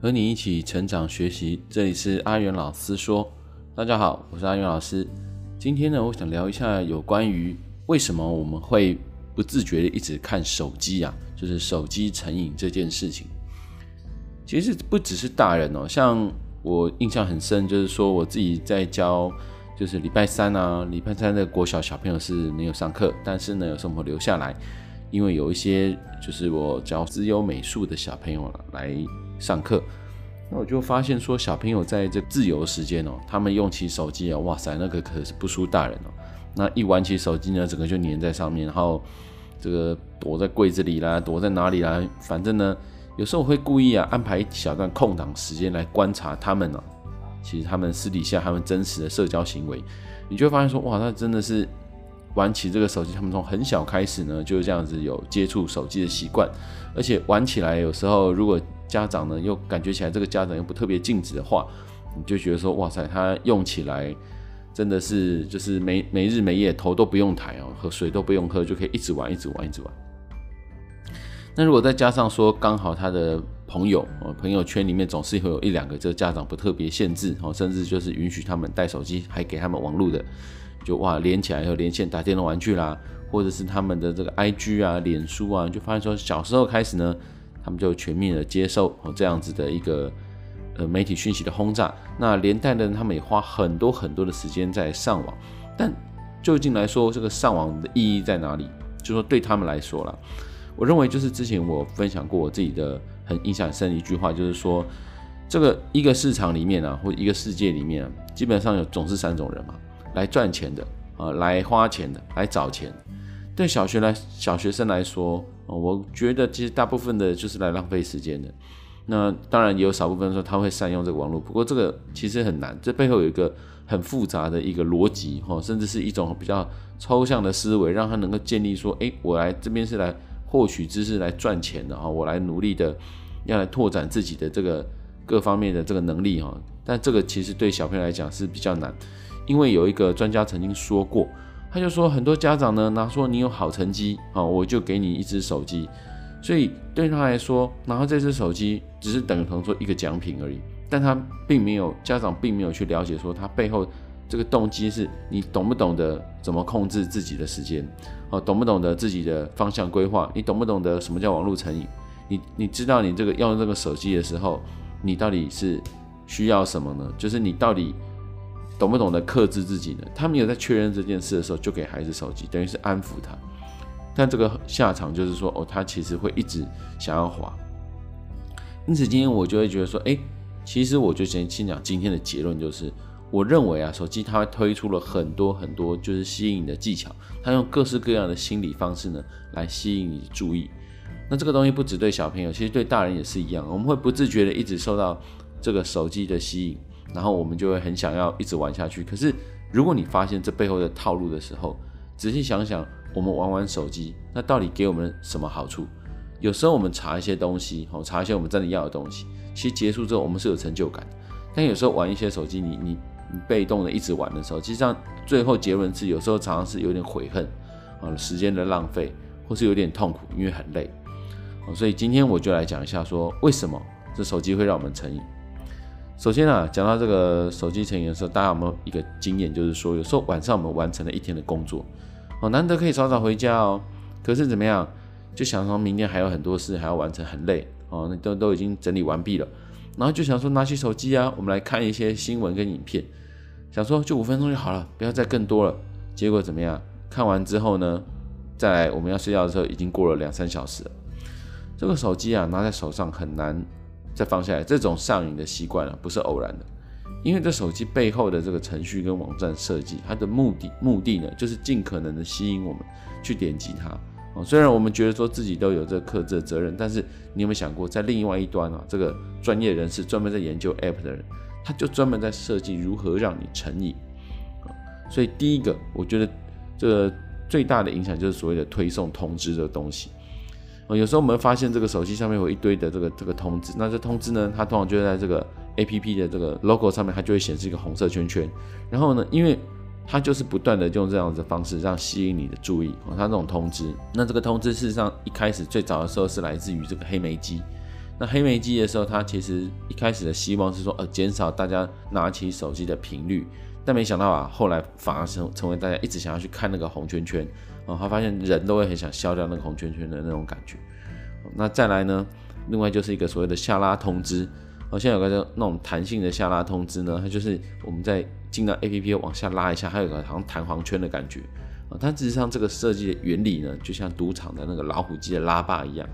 和你一起成长学习，这里是阿元老师说。大家好，我是阿元老师。今天呢，我想聊一下有关于为什么我们会不自觉的一直看手机啊，就是手机成瘾这件事情。其实不只是大人哦，像我印象很深，就是说我自己在教，就是礼拜三啊，礼拜三的国小小朋友是没有上课，但是呢，有时候我留下来，因为有一些就是我教资优美术的小朋友来上课。那我就发现说，小朋友在这自由时间哦，他们用起手机啊，哇塞，那个可是不输大人哦。那一玩起手机呢，整个就黏在上面，然后这个躲在柜子里啦，躲在哪里啦，反正呢，有时候我会故意啊安排一小段空档时间来观察他们呢。其实他们私底下他们真实的社交行为，你就会发现说，哇，那真的是玩起这个手机，他们从很小开始呢，就是这样子有接触手机的习惯，而且玩起来有时候如果家长呢，又感觉起来这个家长又不特别禁止的话，你就觉得说，哇塞，他用起来真的是就是没没日没夜，头都不用抬哦，喝水都不用喝，就可以一直玩，一直玩，一直玩。那如果再加上说，刚好他的朋友哦，朋友圈里面总是会有一两个这个家长不特别限制哦，甚至就是允许他们带手机，还给他们网络的，就哇连起来以后连线打电动玩具啦，或者是他们的这个 IG 啊、脸书啊，就发现说小时候开始呢。他们就全面的接受哦这样子的一个呃媒体讯息的轰炸，那连带的他们也花很多很多的时间在上网，但究竟来说这个上网的意义在哪里？就说对他们来说啦，我认为就是之前我分享过我自己的很印象深的一句话，就是说这个一个市场里面啊，或一个世界里面，基本上有总是三种人嘛，来赚钱的啊，来花钱的，来找钱。对小学来小学生来说。我觉得其实大部分的就是来浪费时间的，那当然也有少部分说他会善用这个网络，不过这个其实很难，这背后有一个很复杂的一个逻辑哈，甚至是一种比较抽象的思维，让他能够建立说，诶，我来这边是来获取知识来赚钱的哈，我来努力的要来拓展自己的这个各方面的这个能力哈，但这个其实对小朋友来讲是比较难，因为有一个专家曾经说过。他就说，很多家长呢，拿说你有好成绩啊，我就给你一支手机，所以对他来说，拿到这支手机只是等同说一个奖品而已，但他并没有家长并没有去了解说他背后这个动机是你懂不懂得怎么控制自己的时间，哦，懂不懂得自己的方向规划，你懂不懂得什么叫网络成瘾，你你知道你这个用这个手机的时候，你到底是需要什么呢？就是你到底。懂不懂得克制自己呢？他没有在确认这件事的时候就给孩子手机，等于是安抚他。但这个下场就是说，哦，他其实会一直想要滑。因此，今天我就会觉得说，诶，其实我就先先讲今天的结论，就是我认为啊，手机它推出了很多很多就是吸引你的技巧，它用各式各样的心理方式呢来吸引你注意。那这个东西不只对小朋友，其实对大人也是一样，我们会不自觉的一直受到这个手机的吸引。然后我们就会很想要一直玩下去。可是，如果你发现这背后的套路的时候，仔细想想，我们玩玩手机，那到底给我们什么好处？有时候我们查一些东西，哦，查一些我们真的要的东西，其实结束之后我们是有成就感。但有时候玩一些手机，你你你被动的一直玩的时候，其实际上最后结论是有时候常常是有点悔恨啊，时间的浪费，或是有点痛苦，因为很累。所以今天我就来讲一下，说为什么这手机会让我们成瘾。首先啊，讲到这个手机成瘾的时候，大家有没有一个经验，就是说有时候晚上我们完成了一天的工作，哦，难得可以早早回家哦，可是怎么样，就想说明天还有很多事还要完成，很累哦，那都都已经整理完毕了，然后就想说拿起手机啊，我们来看一些新闻跟影片，想说就五分钟就好了，不要再更多了。结果怎么样？看完之后呢，再来我们要睡觉的时候，已经过了两三小时了。这个手机啊，拿在手上很难。再放下来，这种上瘾的习惯啊，不是偶然的，因为这手机背后的这个程序跟网站设计，它的目的目的呢，就是尽可能的吸引我们去点击它。哦，虽然我们觉得说自己都有这克制的责任，但是你有没有想过，在另外一端啊，这个专业人士专门在研究 App 的人，他就专门在设计如何让你成瘾。所以第一个，我觉得这个最大的影响就是所谓的推送通知的东西。哦有时候我们会发现这个手机上面有一堆的这个这个通知，那这通知呢，它通常就在这个 APP 的这个 logo 上面，它就会显示一个红色圈圈。然后呢，因为它就是不断的用这样子的方式让吸引你的注意。哦它这种通知，那这个通知事实上一开始最早的时候是来自于这个黑莓机。那黑莓机的时候，它其实一开始的希望是说，呃，减少大家拿起手机的频率。但没想到啊，后来反而成成为大家一直想要去看那个红圈圈。哦，他发现人都会很想消掉那个红圈圈的那种感觉。那再来呢，另外就是一个所谓的下拉通知。好像有个叫那种弹性的下拉通知呢，它就是我们在进到 APP 往下拉一下，它有个好像弹簧圈的感觉啊。它实际上这个设计的原理呢，就像赌场的那个老虎机的拉霸一样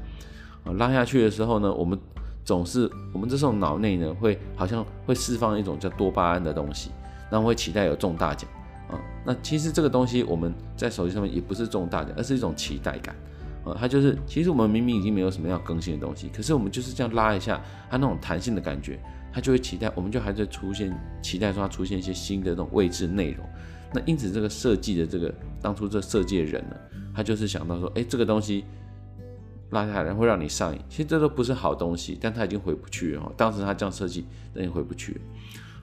啊。拉下去的时候呢，我们总是我们这时候脑内呢会好像会释放一种叫多巴胺的东西，那会期待有中大奖。那其实这个东西我们在手机上面也不是中大奖，而是一种期待感。呃，它就是，其实我们明明已经没有什么要更新的东西，可是我们就是这样拉一下，它那种弹性的感觉，它就会期待，我们就还在出现期待说它出现一些新的那种位置内容。那因此这个设计的这个当初这设计的人呢，他就是想到说，哎、这个东西拉下来会让你上瘾，其实这都不是好东西，但他已经回不去了。当时他这样设计，那也回不去了。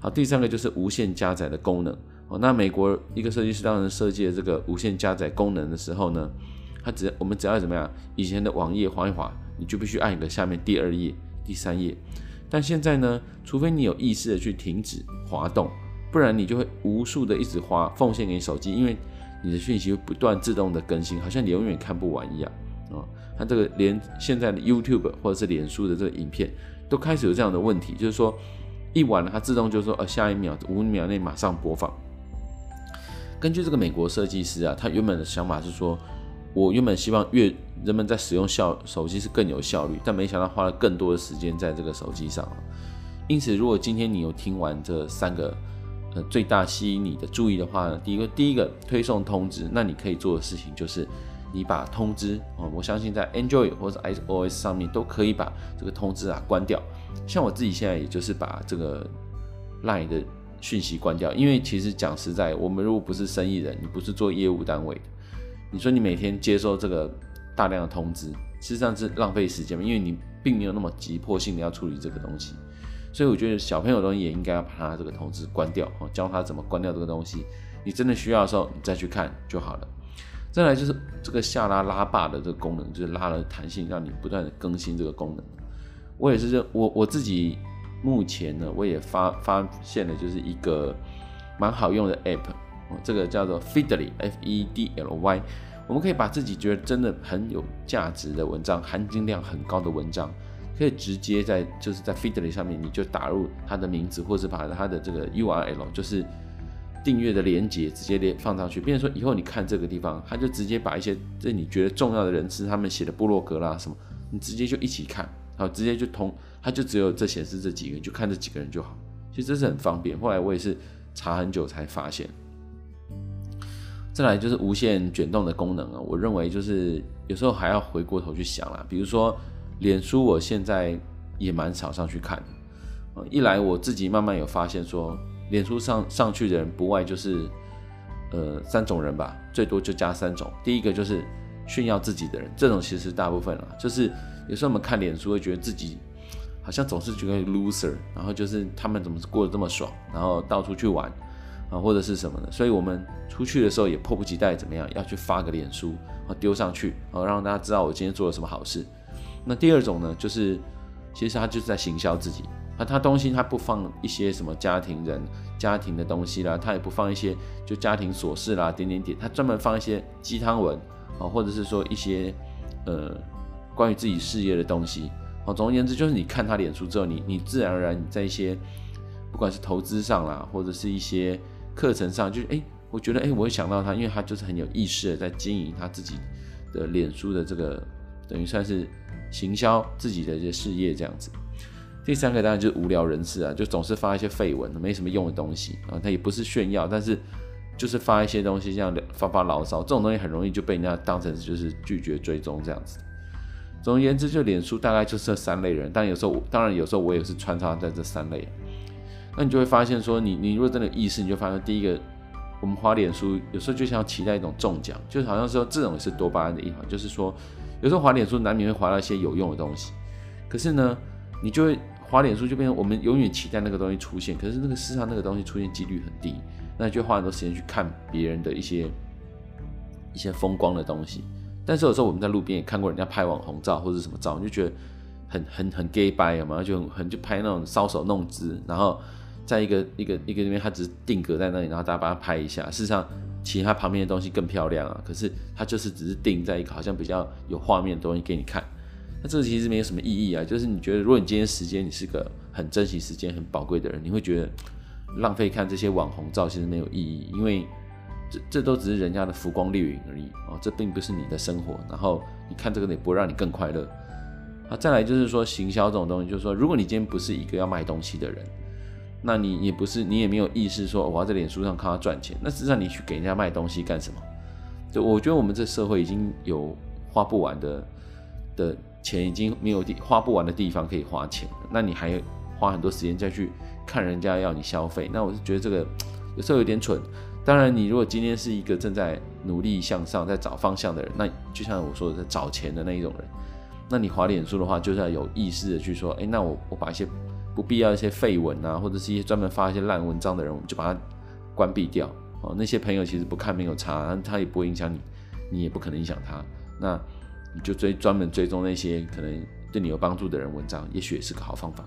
好，第三个就是无限加载的功能。哦，那美国一个设计师当时设计的这个无线加载功能的时候呢，它只我们只要怎么样？以前的网页滑一滑，你就必须按一个下面第二页、第三页。但现在呢，除非你有意识的去停止滑动，不然你就会无数的一直滑，奉献给手机，因为你的讯息会不断自动的更新，好像你永远看不完一样啊。它这个连现在的 YouTube 或者是脸书的这个影片都开始有这样的问题，就是说一完了，它自动就说呃下一秒五秒内马上播放。根据这个美国设计师啊，他原本的想法是说。我原本希望越人们在使用效手机是更有效率，但没想到花了更多的时间在这个手机上。因此，如果今天你有听完这三个呃最大吸引你的注意的话呢，第一个第一个推送通知，那你可以做的事情就是你把通知啊，我相信在 Android 或者 iOS 上面都可以把这个通知啊关掉。像我自己现在也就是把这个 Line 的讯息关掉，因为其实讲实在，我们如果不是生意人，你不是做业务单位的。你说你每天接收这个大量的通知，实际上是浪费时间嘛？因为你并没有那么急迫性的要处理这个东西，所以我觉得小朋友的东西也应该要把它这个通知关掉，教他怎么关掉这个东西。你真的需要的时候，你再去看就好了。再来就是这个下拉拉霸的这个功能，就是拉了弹性，让你不断的更新这个功能。我也是这我我自己目前呢，我也发发现了就是一个蛮好用的 app。这个叫做 Feedly，F-E-D-L-Y，我们可以把自己觉得真的很有价值的文章，含金量很高的文章，可以直接在就是在 Feedly 上面，你就打入它的名字，或是把它的这个 URL，就是订阅的连接直接连放上去。变成说以后你看这个地方，它就直接把一些这你觉得重要的人士他们写的部落格啦什么，你直接就一起看，好，直接就通，它就只有这显示这几个，人就看这几个人就好。其实这是很方便。后来我也是查很久才发现。再来就是无限卷动的功能啊，我认为就是有时候还要回过头去想啦，比如说脸书，我现在也蛮少上去看的，一来我自己慢慢有发现说，脸书上上去的人不外就是呃三种人吧，最多就加三种。第一个就是炫耀自己的人，这种其实大部分啦，就是有时候我们看脸书会觉得自己好像总是觉得 loser，然后就是他们怎么过得这么爽，然后到处去玩。啊，或者是什么的，所以我们出去的时候也迫不及待，怎么样要去发个脸书，啊，丢上去，啊，让大家知道我今天做了什么好事。那第二种呢，就是其实他就是在行销自己，啊，他东西他不放一些什么家庭人、家庭的东西啦，他也不放一些就家庭琐事啦，点点点，他专门放一些鸡汤文，啊，或者是说一些呃关于自己事业的东西。总而言之，就是你看他脸书之后，你你自然而然你在一些不管是投资上啦，或者是一些课程上就是哎、我觉得哎、我会想到他，因为他就是很有意识的在经营他自己的脸书的这个，等于算是行销自己的一些事业这样子。第三个当然就是无聊人士啊，就总是发一些废文，没什么用的东西啊，他也不是炫耀，但是就是发一些东西，这样发发牢骚，这种东西很容易就被人家当成就是拒绝追踪这样子。总而言之，就脸书大概就是这三类人，但有时候当然有时候我也是穿插在这三类。那你就会发现说你，你如果真的意识，你就发现第一个，我们滑脸书有时候就像期待一种中奖，就好像说这种是多巴胺的一环，就是说有时候滑脸书难免会滑到一些有用的东西，可是呢，你就会滑脸书就变成我们永远期待那个东西出现，可是那个世上那个东西出现几率很低，那你就花很多时间去看别人的一些一些风光的东西。但是有时候我们在路边也看过人家拍网红照或者什么照，你就觉得很很很 gay 掰嘛，就很很就拍那种搔首弄姿，然后在一个一个一个那边，他只是定格在那里，然后大家帮他拍一下。事实上，其他旁边的东西更漂亮啊。可是他就是只是定在一个好像比较有画面的东西给你看。那这个其实没有什么意义啊。就是你觉得，如果你今天时间你是个很珍惜时间、很宝贵的人，你会觉得浪费看这些网红照其实没有意义，因为这这都只是人家的浮光掠影而已哦，这并不是你的生活。然后你看这个也不会让你更快乐。啊，再来就是说行销这种东西，就是说，如果你今天不是一个要卖东西的人，那你也不是，你也没有意识说我要在脸书上靠它赚钱，那实际上你去给人家卖东西干什么？就我觉得我们这社会已经有花不完的的。钱已经没有地花不完的地方可以花钱，那你还花很多时间再去看人家要你消费，那我是觉得这个 有时候有点蠢。当然，你如果今天是一个正在努力向上、在找方向的人，那就像我说的，在找钱的那一种人，那你滑脸书的话，就是要有意识的去说，哎，那我我把一些不必要一些废文啊，或者是一些专门发一些烂文章的人，我们就把它关闭掉。哦，那些朋友其实不看没有差，他也不会影响你，你也不可能影响他。那。你就追专门追踪那些可能对你有帮助的人文章，也许也是个好方法。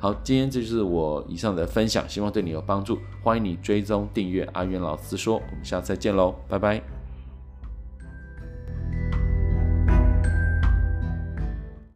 好，今天这就是我以上的分享，希望对你有帮助。欢迎你追踪订阅阿元老师说，我们下次再见喽，拜拜。